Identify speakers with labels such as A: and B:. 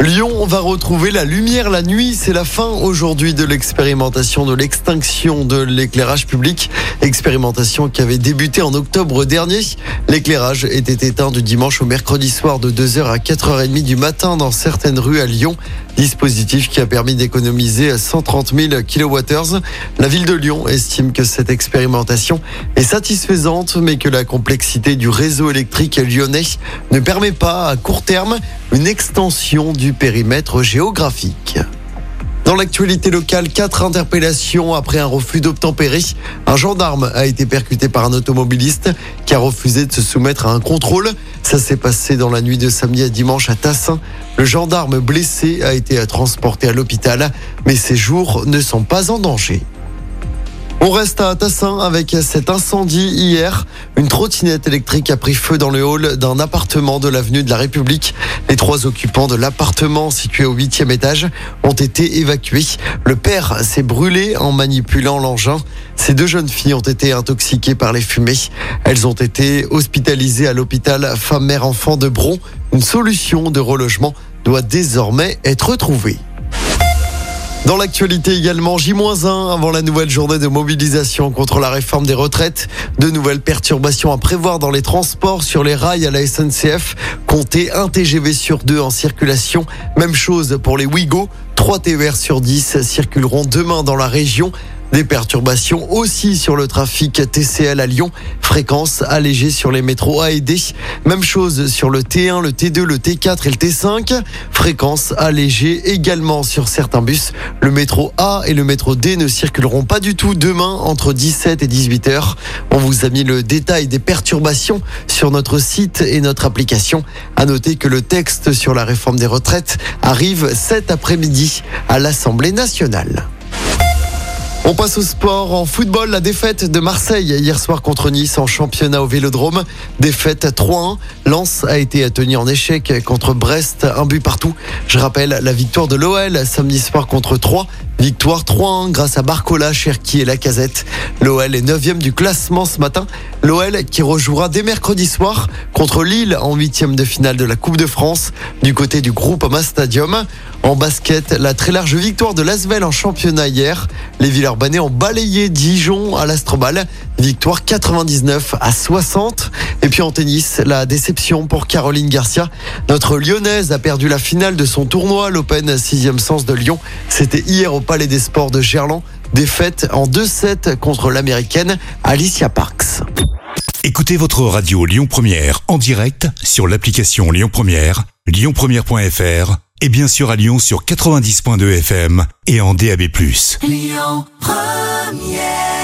A: Lyon va retrouver la lumière la nuit. C'est la fin aujourd'hui de l'expérimentation de l'extinction de l'éclairage public. Expérimentation qui avait débuté en octobre dernier. L'éclairage était éteint du dimanche au mercredi soir de 2h à 4h30 du matin dans certaines rues à Lyon. Dispositif qui a permis d'économiser 130 000 kWh. La ville de Lyon estime que cette expérimentation est satisfaisante mais que la complexité du réseau électrique lyonnais ne permet pas à court terme une extension du périmètre géographique. Dans l'actualité locale, quatre interpellations après un refus d'obtempérer. Un gendarme a été percuté par un automobiliste qui a refusé de se soumettre à un contrôle. Ça s'est passé dans la nuit de samedi à dimanche à Tassin. Le gendarme blessé a été transporté à l'hôpital, mais ses jours ne sont pas en danger. On reste à Tassin avec cet incendie hier. Une trottinette électrique a pris feu dans le hall d'un appartement de l'avenue de la République. Les trois occupants de l'appartement situé au huitième étage ont été évacués. Le père s'est brûlé en manipulant l'engin. Ces deux jeunes filles ont été intoxiquées par les fumées. Elles ont été hospitalisées à l'hôpital femme-mère-enfant de Bron. Une solution de relogement doit désormais être trouvée. Dans l'actualité également, J-1 avant la nouvelle journée de mobilisation contre la réforme des retraites. De nouvelles perturbations à prévoir dans les transports sur les rails à la SNCF. Comptez un TGV sur deux en circulation. Même chose pour les Ouigo. 3 TER sur 10 circuleront demain dans la région. Des perturbations aussi sur le trafic TCL à Lyon. Fréquence allégée sur les métros A et D. Même chose sur le T1, le T2, le T4 et le T5. Fréquence allégée également sur certains bus. Le métro A et le métro D ne circuleront pas du tout demain entre 17 et 18 heures. On vous a mis le détail des perturbations sur notre site et notre application. À noter que le texte sur la réforme des retraites arrive cet après-midi à l'Assemblée nationale. On passe au sport. En football, la défaite de Marseille hier soir contre Nice en championnat au Vélodrome. Défaite 3-1. Lens a été tenu en échec contre Brest, un but partout. Je rappelle la victoire de l'OL samedi soir contre 3. Victoire 3-1 grâce à Barcola, Cherki et Lacazette. L'OL est 9 du classement ce matin. L'OL qui rejouera dès mercredi soir contre Lille en huitième de finale de la Coupe de France du côté du groupe Ama Stadium. En basket, la très large victoire de l'Asvel en championnat hier. Les Villeurbanais ont balayé Dijon à l'Astrobal. Victoire 99 à 60. Et puis en tennis, la déception pour Caroline Garcia. Notre lyonnaise a perdu la finale de son tournoi, l'Open 6e sens de Lyon. C'était hier au Palais des Sports de Gerland. Défaite en 2-7 contre l'américaine Alicia Parks.
B: Écoutez votre radio Lyon Première en direct sur l'application Lyon Première, lyonpremière.fr et bien sûr à Lyon sur 90.2 FM et en DAB+.
C: Lyon Première